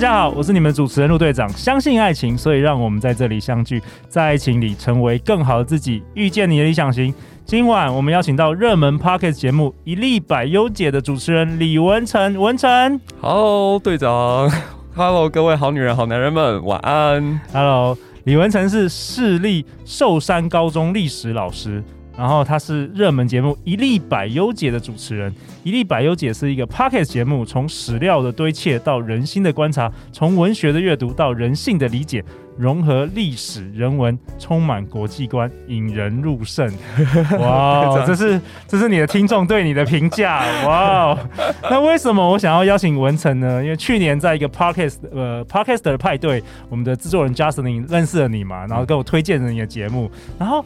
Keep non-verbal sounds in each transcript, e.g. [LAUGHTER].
家好，我是你们主持人陆队长。相信爱情，所以让我们在这里相聚，在爱情里成为更好的自己，遇见你的理想型。今晚我们邀请到热门 Pocket 节目《一粒百优姐》的主持人李文成，文成，Hello，队长，[LAUGHS] Hello，各位好女人、好男人们，晚安，Hello，李文成是市立寿山高中历史老师。然后他是热门节目《一粒百优姐》的主持人，《一粒百优姐》是一个 Podcast 节目，从史料的堆砌到人心的观察，从文学的阅读到人性的理解，融合历史人文，充满国际观，引人入胜。[LAUGHS] 哇，这是这是你的听众对你的评价。哇，那为什么我想要邀请文成呢？因为去年在一个 Podcast 呃 Podcast 的派对，我们的制作人 Justin 认识了你嘛，然后跟我推荐了你的节目，然后。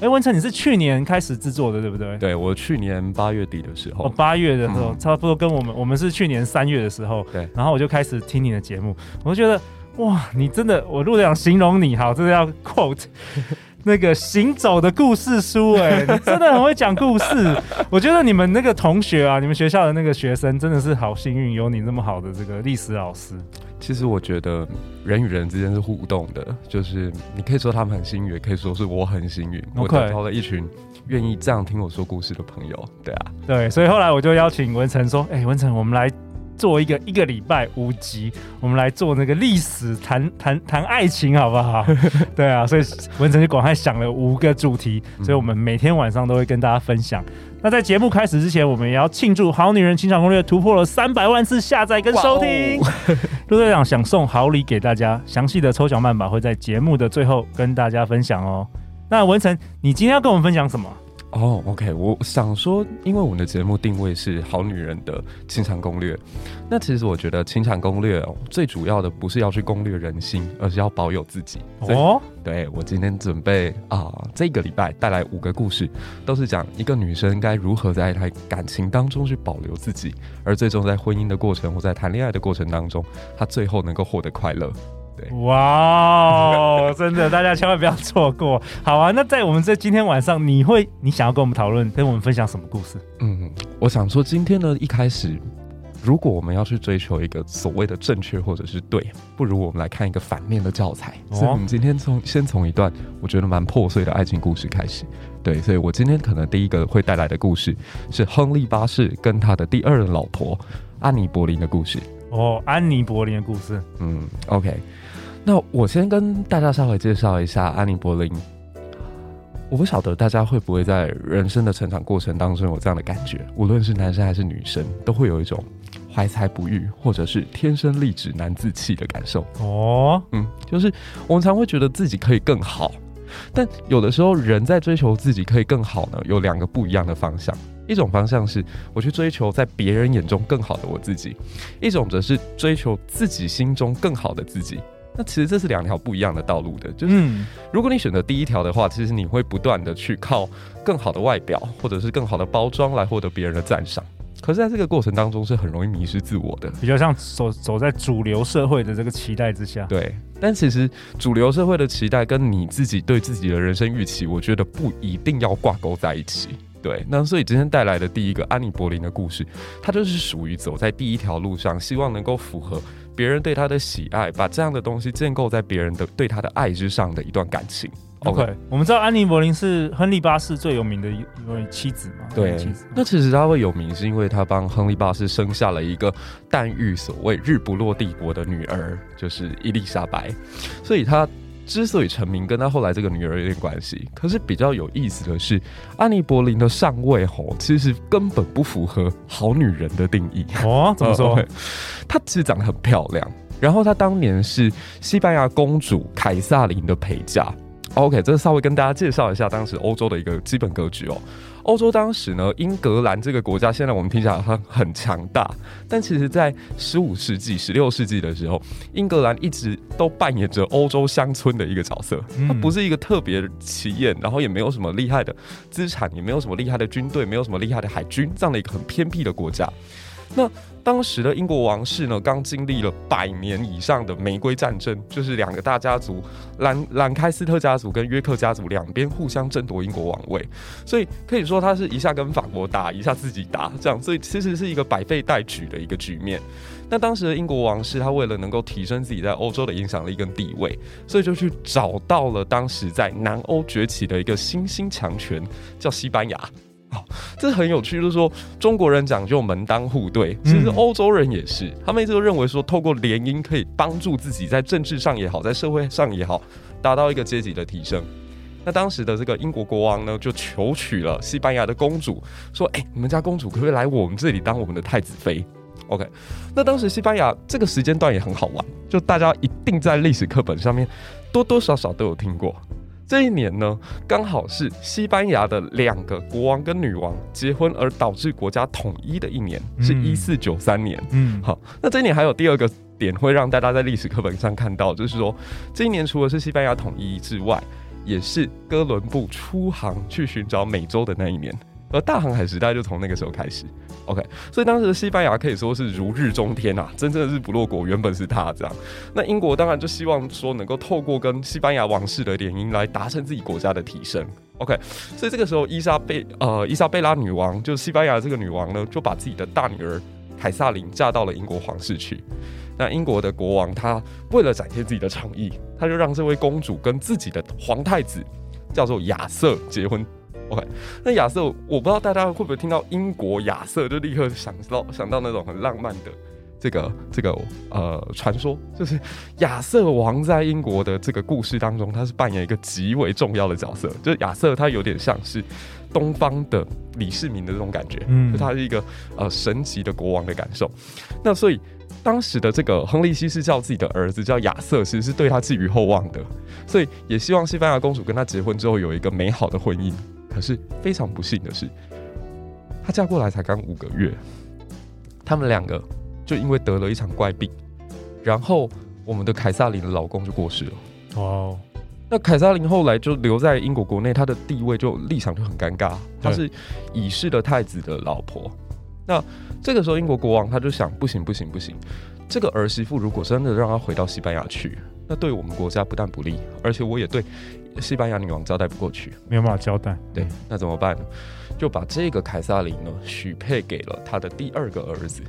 哎，文成，你是去年开始制作的，对不对？对，我去年八月底的时候，哦，八月的时候，嗯、差不多跟我们，我们是去年三月的时候，对。然后我就开始听你的节目，我就觉得，哇，你真的，我如果想形容你，好，真的要 quote。[LAUGHS] 那个行走的故事书，哎，你真的很会讲故事。我觉得你们那个同学啊，你们学校的那个学生真的是好幸运，有你那么好的这个历史老师。其实我觉得人与人之间是互动的，就是你可以说他们很幸运，也可以说是我很幸运，我得到了一群愿意这样听我说故事的朋友。对啊，对，所以后来我就邀请文成说，哎，文成，我们来。做一个一个礼拜五集，我们来做那个历史谈谈谈爱情，好不好？[LAUGHS] 对啊，所以文成就赶快想了五个主题，所以我们每天晚上都会跟大家分享。那在节目开始之前，我们也要庆祝《好女人情场攻略》突破了三百万次下载跟收听。[LAUGHS] [LAUGHS] 陆队长想送好礼给大家，详细的抽奖办法会在节目的最后跟大家分享哦。那文成，你今天要跟我们分享什么？哦、oh，OK，我想说，因为我们的节目定位是好女人的情场攻略，那其实我觉得情场攻略哦，最主要的不是要去攻略人心，而是要保有自己。哦，oh? 对，我今天准备啊，这个礼拜带来五个故事，都是讲一个女生该如何在她感情当中去保留自己，而最终在婚姻的过程或在谈恋爱的过程当中，她最后能够获得快乐。对哇，真的，大家千万不要错过。好啊，那在我们这今天晚上，你会你想要跟我们讨论，跟我们分享什么故事？嗯，我想说，今天呢，一开始，如果我们要去追求一个所谓的正确或者是对，不如我们来看一个反面的教材。所以，我们今天从先从一段我觉得蛮破碎的爱情故事开始。对，所以我今天可能第一个会带来的故事是亨利八世跟他的第二任老婆安妮柏林的故事。哦，安妮柏林的故事。嗯，OK。那我先跟大家稍微介绍一下安妮柏林。我不晓得大家会不会在人生的成长过程当中有这样的感觉，无论是男生还是女生，都会有一种怀才不遇，或者是天生丽质难自弃的感受。哦，嗯，就是我们常会觉得自己可以更好，但有的时候人在追求自己可以更好呢，有两个不一样的方向。一种方向是我去追求在别人眼中更好的我自己，一种则是追求自己心中更好的自己。那其实这是两条不一样的道路的，就是如果你选择第一条的话，其实你会不断的去靠更好的外表或者是更好的包装来获得别人的赞赏，可是在这个过程当中是很容易迷失自我的，比较像走走在主流社会的这个期待之下。对，但其实主流社会的期待跟你自己对自己的人生预期，我觉得不一定要挂钩在一起。对，那所以今天带来的第一个安妮柏林的故事，它就是属于走在第一条路上，希望能够符合。别人对他的喜爱，把这样的东西建构在别人的对他的爱之上的一段感情。OK，, okay 我们知道安妮柏林是亨利八世最有名的一位妻子嘛？对，妻子。那其实她会有名，是因为她帮亨利八世生下了一个诞育所谓日不落帝国的女儿，就是伊丽莎白，所以他。之所以成名，跟他后来这个女儿有点关系。可是比较有意思的是，安妮柏林的上位吼，其实根本不符合好女人的定义哦。怎么说？[LAUGHS] 她其实长得很漂亮，然后她当年是西班牙公主凯撒琳的陪嫁。OK，这稍微跟大家介绍一下当时欧洲的一个基本格局哦。欧洲当时呢，英格兰这个国家，现在我们听起来很很强大，但其实，在十五世纪、十六世纪的时候，英格兰一直都扮演着欧洲乡村的一个角色。它不是一个特别起眼，然后也没有什么厉害的资产，也没有什么厉害的军队，没有什么厉害的海军，这样的一个很偏僻的国家。那当时的英国王室呢，刚经历了百年以上的玫瑰战争，就是两个大家族兰兰开斯特家族跟约克家族两边互相争夺英国王位，所以可以说他是一下跟法国打，一下自己打，这样，所以其实是一个百废待举的一个局面。那当时的英国王室，他为了能够提升自己在欧洲的影响力跟地位，所以就去找到了当时在南欧崛起的一个新兴强权，叫西班牙。哦，[LAUGHS] 这很有趣，就是说中国人讲究门当户对，其实欧洲人也是，他们一直都认为说，透过联姻可以帮助自己在政治上也好，在社会上也好，达到一个阶级的提升。那当时的这个英国国王呢，就求娶了西班牙的公主，说：“哎，你们家公主可不可以来我们这里当我们的太子妃？”OK，那当时西班牙这个时间段也很好玩，就大家一定在历史课本上面多多少少都有听过。这一年呢，刚好是西班牙的两个国王跟女王结婚而导致国家统一的一年，是一四九三年。嗯，好，那这一年还有第二个点会让大家在历史课本上看到，就是说这一年除了是西班牙统一之外，也是哥伦布出航去寻找美洲的那一年。而大航海时代就从那个时候开始，OK，所以当时的西班牙可以说是如日中天啊，真正的日不落国原本是他这样。那英国当然就希望说能够透过跟西班牙王室的联姻来达成自己国家的提升，OK。所以这个时候伊莎贝呃伊莎贝拉女王就西班牙这个女王呢，就把自己的大女儿凯萨琳嫁到了英国皇室去。那英国的国王他为了展现自己的诚意，他就让这位公主跟自己的皇太子叫做亚瑟结婚。OK，那亚瑟，我不知道大家会不会听到英国亚瑟就立刻想到想到那种很浪漫的这个这个呃传说，就是亚瑟王在英国的这个故事当中，他是扮演一个极为重要的角色。就是亚瑟他有点像是东方的李世民的这种感觉，嗯，就他是一个呃神级的国王的感受。那所以当时的这个亨利七世叫自己的儿子叫亚瑟，其实是对他寄予厚望的，所以也希望西班牙公主跟他结婚之后有一个美好的婚姻。可是非常不幸的是，她嫁过来才刚五个月，他们两个就因为得了一场怪病，然后我们的凯撒琳的老公就过世了。哦，那凯撒琳后来就留在英国国内，她的地位就立场就很尴尬，她是已逝的太子的老婆。那这个时候，英国国王他就想：不行不行不行，这个儿媳妇如果真的让她回到西班牙去，那对我们国家不但不利，而且我也对。西班牙女王交代不过去，没有办法交代。对，那怎么办呢？就把这个凯撒琳呢许配给了他的第二个儿子。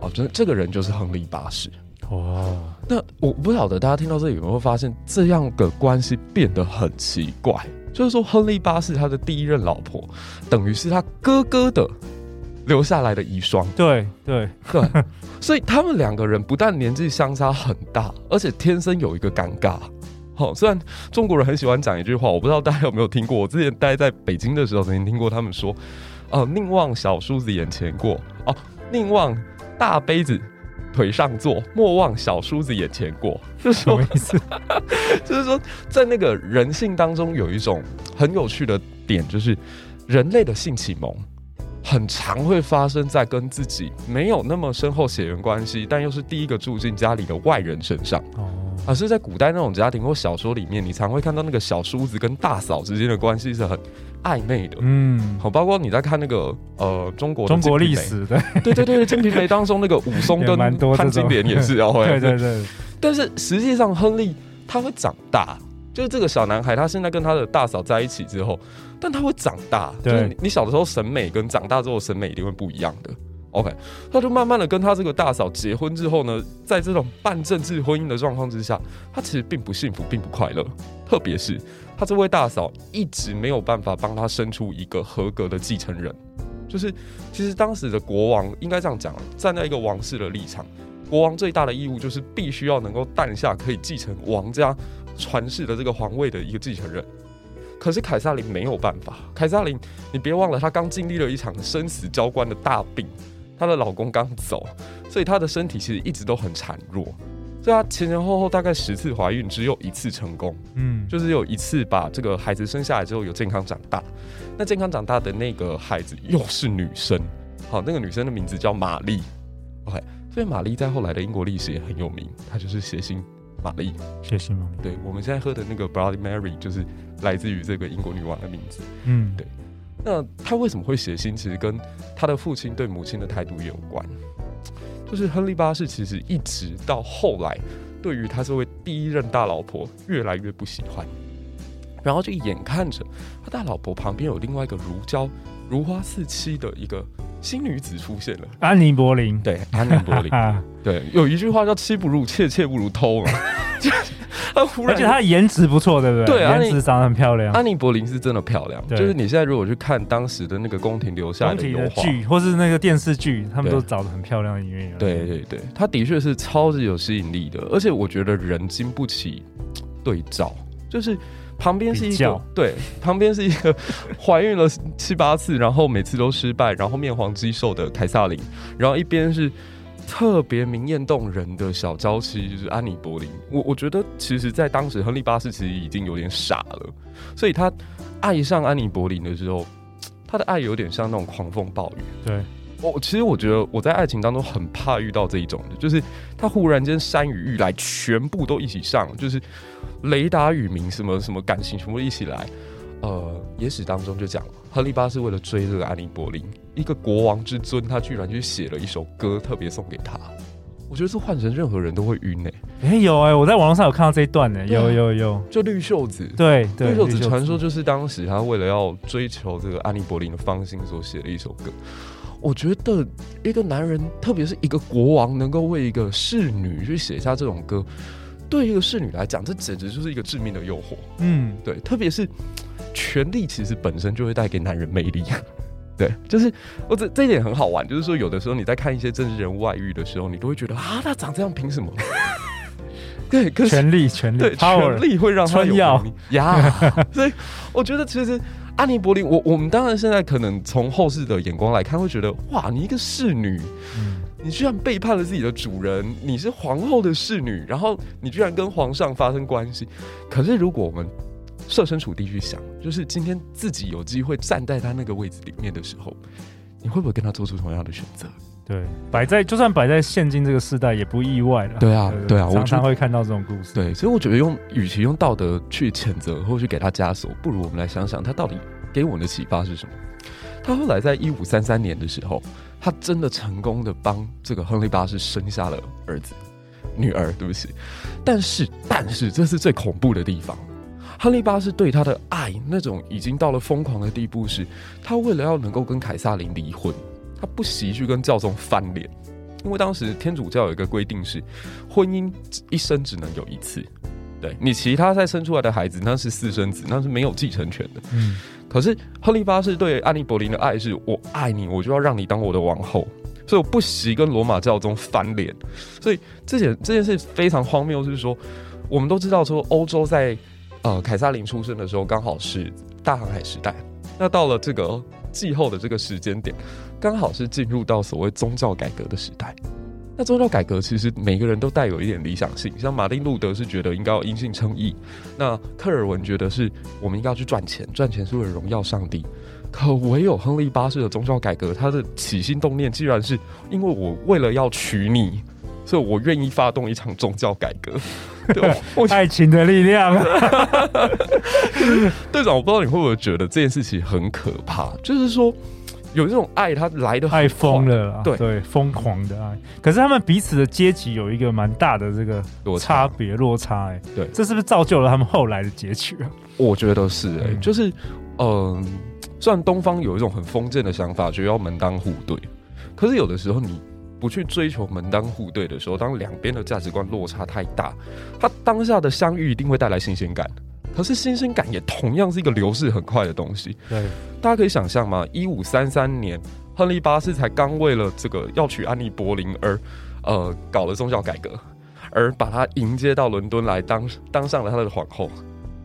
哦，这这个人就是亨利八世。哇，那我不晓得大家听到这里有没有发现，这样的关系变得很奇怪。就是说，亨利八世他的第一任老婆，等于是他哥哥的留下来的遗孀。对对对，所以他们两个人不但年纪相差很大，而且天生有一个尴尬。好，虽然中国人很喜欢讲一句话，我不知道大家有没有听过。我之前待在北京的时候，曾经听过他们说：“哦、呃，宁望小叔子眼前过，哦，宁望大杯子腿上坐，莫忘小叔子眼前过。[LAUGHS] ”是什么意思？[LAUGHS] 就是说，在那个人性当中，有一种很有趣的点，就是人类的性启蒙，很常会发生在跟自己没有那么深厚血缘关系，但又是第一个住进家里的外人身上。哦。而是在古代那种家庭或小说里面，你常会看到那个小叔子跟大嫂之间的关系是很暧昧的。嗯，好，包括你在看那个呃中国中国历史，[LAUGHS] 对对对对，《金瓶梅》当中那个武松跟 [LAUGHS] 潘金莲也是要 [LAUGHS] 会，对对对。但是实际上，亨利他会长大，就是这个小男孩，他现在跟他的大嫂在一起之后，但他会长大。就是你小的时候审美跟长大之后审美一定会不一样的。OK，他就慢慢的跟他这个大嫂结婚之后呢，在这种半政治婚姻的状况之下，他其实并不幸福，并不快乐。特别是他这位大嫂一直没有办法帮他生出一个合格的继承人。就是其实当时的国王应该这样讲，站在一个王室的立场，国王最大的义务就是必须要能够诞下可以继承王家传世的这个皇位的一个继承人。可是凯撒琳没有办法，凯撒琳，你别忘了，她刚经历了一场生死交关的大病。她的老公刚走，所以她的身体其实一直都很孱弱。所以她前前后后大概十次怀孕，只有一次成功。嗯，就是有一次把这个孩子生下来之后有健康长大。那健康长大的那个孩子又是女生，好，那个女生的名字叫玛丽。OK，所以玛丽在后来的英国历史也很有名，她就是血腥玛丽。血腥玛丽，对，我们现在喝的那个 Bloody Mary 就是来自于这个英国女王的名字。嗯，对。那他为什么会写信？其实跟他的父亲对母亲的态度也有关。就是亨利八世其实一直到后来，对于他这位第一任大老婆越来越不喜欢。然后就眼看着他大老婆旁边有另外一个如胶如花似漆的一个新女子出现了，安妮·柏林。对，安妮·柏林。[LAUGHS] 对，有一句话叫“妻不如妾，妾不如偷”嘛。[LAUGHS] 他忽然，而且她颜值不错，对不对？对，颜值长得很漂亮。安妮·柏林是真的漂亮。就是你现在如果去看当时的那个宫廷留下来的油画，剧或是那个电视剧，他们都找得很漂亮的演员。对对对，她的确是超级有吸引力的，而且我觉得人经不起对照，就是。旁边是一个对，旁边是一个怀孕了七八次，然后每次都失败，然后面黄肌瘦的凯撒琳，然后一边是特别明艳动人的小娇妻，就是安妮·柏林。我我觉得，其实，在当时，亨利八世其实已经有点傻了，所以他爱上安妮·柏林的时候，他的爱有点像那种狂风暴雨。对，我其实我觉得我在爱情当中很怕遇到这一种的，就是他忽然间山雨欲来，全部都一起上，就是。雷达雨鸣，什么什么感情全部一起来。呃，野史当中就讲，亨利八世为了追这个安妮·柏林，一个国王之尊，他居然去写了一首歌，特别送给他。我觉得这换成任何人都会晕呢。哎，有哎，我在网络上有看到这一段 [LAUGHS] 呢，有有有，就绿袖子，对，绿袖子传说就是当时他为了要追求这个安妮·柏林的芳心所写的一首歌。我觉得一个男人，特别是一个国王，能够为一个侍女去写下这种歌。对一个侍女来讲，这简直就是一个致命的诱惑。嗯，对，特别是权力其实本身就会带给男人魅力。对，就是我这这一点很好玩，就是说有的时候你在看一些政治人物外遇的时候，你都会觉得啊，他长这样凭什么？[LAUGHS] 对，可是权力，权力，对，权力会让他有呀。[LAUGHS] 所以我觉得其实安妮·柏林，我我们当然现在可能从后世的眼光来看，会觉得哇，你一个侍女。嗯你居然背叛了自己的主人，你是皇后的侍女，然后你居然跟皇上发生关系。可是如果我们设身处地去想，就是今天自己有机会站在他那个位置里面的时候，你会不会跟他做出同样的选择？对，摆在就算摆在现今这个时代也不意外了。对啊，对啊，我常常会看到这种故事。对，所以我觉得用与其用道德去谴责或去给他枷锁，不如我们来想想他到底给我们的启发是什么。他后来在一五三三年的时候。他真的成功的帮这个亨利八世生下了儿子、女儿，对不起。但是，但是这是最恐怖的地方。亨利八世对他的爱，那种已经到了疯狂的地步是，他为了要能够跟凯撒琳离婚，他不惜去跟教宗翻脸。因为当时天主教有一个规定是，婚姻一生只能有一次，对你其他再生出来的孩子，那是私生子，那是没有继承权的。嗯。可是亨利八世对安妮·柏林的爱是，我爱你，我就要让你当我的王后，所以我不惜跟罗马教宗翻脸。所以这件这件事非常荒谬，就是说，我们都知道说，欧洲在呃凯撒林出生的时候刚好是大航海时代，那到了这个季后的这个时间点，刚好是进入到所谓宗教改革的时代。那宗教改革其实每个人都带有一点理想性，像马丁路德是觉得应该要因信称义，那科尔文觉得是我们应该要去赚钱，赚钱是为了荣耀上帝。可唯有亨利八世的宗教改革，他的起心动念竟然是因为我为了要娶你，所以我愿意发动一场宗教改革。[LAUGHS] 对，爱情的力量。[LAUGHS] 队长，我不知道你会不会觉得这件事情很可怕，就是说。有这种爱，他来的爱疯了啦，对对，疯狂的爱。可是他们彼此的阶级有一个蛮大的这个差别落差，哎，对，这是不是造就了他们后来的结局啊？我觉得是，哎，就是，嗯，虽然东方有一种很封建的想法，觉得要门当户对，可是有的时候你不去追求门当户对的时候，当两边的价值观落差太大，他当下的相遇一定会带来新鲜感。可是新鲜感也同样是一个流逝很快的东西。对，大家可以想象吗？一五三三年，亨利八世才刚为了这个要娶安妮·柏林而，呃，搞了宗教改革，而把他迎接到伦敦来当当上了他的皇后。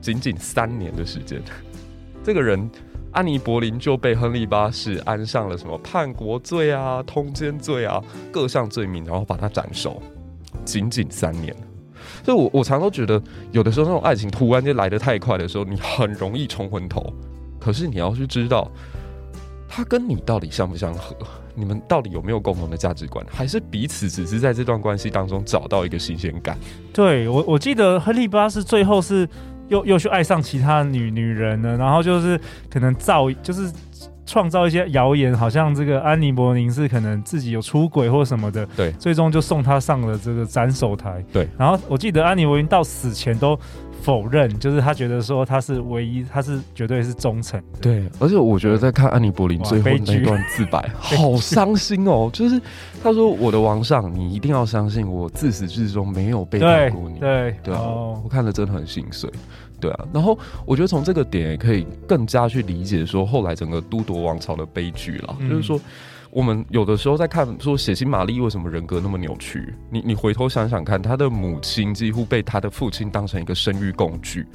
仅仅三年的时间，这个人安妮·柏林就被亨利八世安上了什么叛国罪啊、通奸罪啊各项罪名，然后把他斩首。仅仅三年。所以我我常常都觉得，有的时候那种爱情突然间来得太快的时候，你很容易冲昏头。可是你要去知道，他跟你到底相不相合，你们到底有没有共同的价值观，还是彼此只是在这段关系当中找到一个新鲜感？对我，我记得亨利八世最后是又又去爱上其他女女人了，然后就是可能造就是。创造一些谣言，好像这个安妮·博林是可能自己有出轨或什么的，对，最终就送他上了这个斩首台，对。然后我记得安妮·博林到死前都否认，就是他觉得说他是唯一，他是绝对是忠诚的，对。而且我觉得在看安妮·博林最后那段自白，[LAUGHS] 好伤心哦，就是他说：“我的王上，你一定要相信我，自始至终没有背叛过你。”对对啊，哦、我看了真的很心碎。对啊，然后我觉得从这个点也可以更加去理解说后来整个都铎王朝的悲剧了。嗯、就是说，我们有的时候在看说血腥玛丽为什么人格那么扭曲？你你回头想想看，她的母亲几乎被她的父亲当成一个生育工具，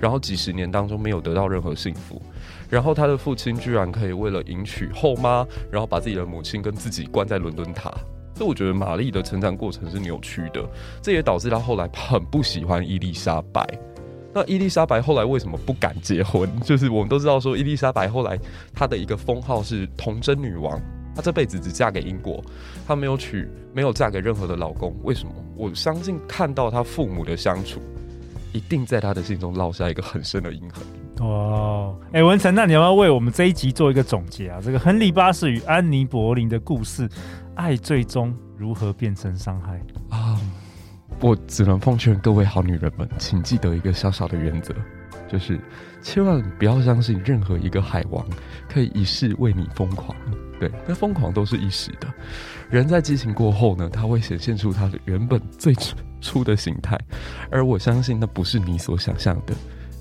然后几十年当中没有得到任何幸福，然后他的父亲居然可以为了迎娶后妈，然后把自己的母亲跟自己关在伦敦塔。所以我觉得玛丽的成长过程是扭曲的，这也导致她后来很不喜欢伊丽莎白。那伊丽莎白后来为什么不敢结婚？就是我们都知道说，伊丽莎白后来她的一个封号是童贞女王，她这辈子只嫁给英国，她没有娶，没有嫁给任何的老公。为什么？我相信看到她父母的相处，一定在她的心中烙下一个很深的印痕。哦，哎、欸，文成，那你要不要为我们这一集做一个总结啊？这个亨利八世与安妮博林的故事，爱最终如何变成伤害啊？我只能奉劝各位好女人们，请记得一个小小的原则，就是千万不要相信任何一个海王可以一世为你疯狂。对，那疯狂都是一时的。人在激情过后呢，他会显现出他的原本最初的形态，而我相信那不是你所想象的。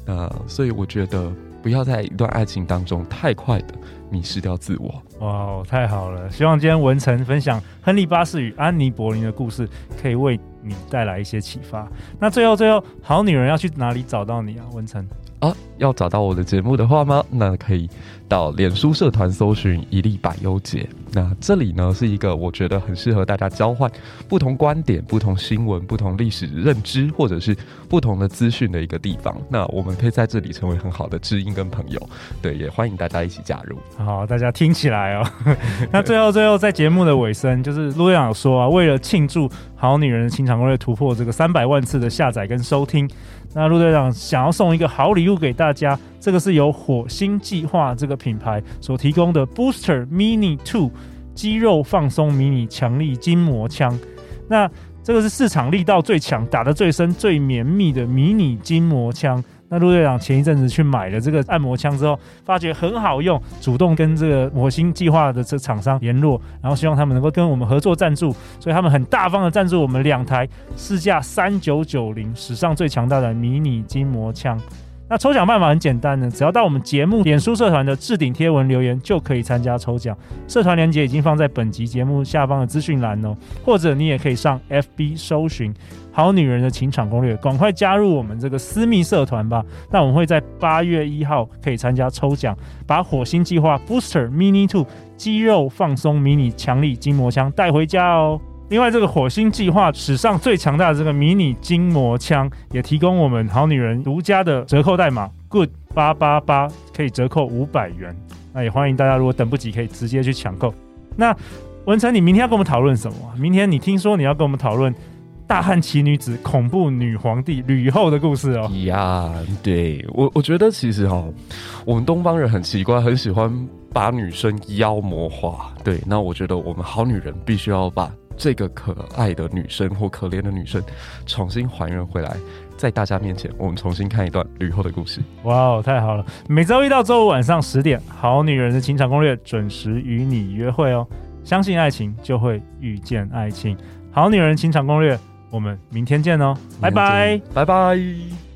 那所以我觉得，不要在一段爱情当中太快的迷失掉自我。哇，太好了！希望今天文成分享亨利八世与安妮柏林的故事，可以为你带来一些启发。那最后，最后，好女人要去哪里找到你啊，文成？啊，要找到我的节目的话吗？那可以到脸书社团搜寻一粒百优解。那这里呢，是一个我觉得很适合大家交换不同观点、不同新闻、不同历史认知，或者是不同的资讯的一个地方。那我们可以在这里成为很好的知音跟朋友。对，也欢迎大家一起加入。好，大家听起来哦。[LAUGHS] 那最后，最后在节目的尾声，就是陆队长有说啊，为了庆祝《好女人的情场攻略》突破这个三百万次的下载跟收听。那陆队长想要送一个好礼物给大家，这个是由火星计划这个品牌所提供的 Booster Mini Two 肌肉放松迷你强力筋膜枪。那这个是市场力道最强、打得最深、最绵密的迷你筋膜枪。那陆队长前一阵子去买了这个按摩枪之后，发觉很好用，主动跟这个火星计划的这厂商联络，然后希望他们能够跟我们合作赞助，所以他们很大方的赞助我们两台市价三九九零史上最强大的迷你筋膜枪。那抽奖办法很简单的，只要到我们节目脸书社团的置顶贴文留言就可以参加抽奖。社团链接已经放在本集节目下方的资讯栏哦，或者你也可以上 FB 搜寻“好女人的情场攻略”，赶快加入我们这个私密社团吧。那我们会在八月一号可以参加抽奖，把火星计划 Booster Mini Two 肌肉放松迷你强力筋膜枪带回家哦。另外，这个火星计划史上最强大的这个迷你筋膜枪，也提供我们好女人独家的折扣代码 Good 八八八，可以折扣五百元。那也欢迎大家，如果等不及，可以直接去抢购。那文成，你明天要跟我们讨论什么？明天你听说你要跟我们讨论大汉奇女子恐怖女皇帝吕后的故事哦。呀，对我，我觉得其实哈、我们东方人很奇怪，很喜欢把女生妖魔化。对，那我觉得我们好女人必须要把。这个可爱的女生或可怜的女生，重新还原回来，在大家面前，我们重新看一段吕后的故事。哇哦，太好了！每周一到周五晚上十点，《好女人的情场攻略》准时与你约会哦。相信爱情，就会遇见爱情。《好女人情场攻略》，我们明天见哦，拜拜，拜拜。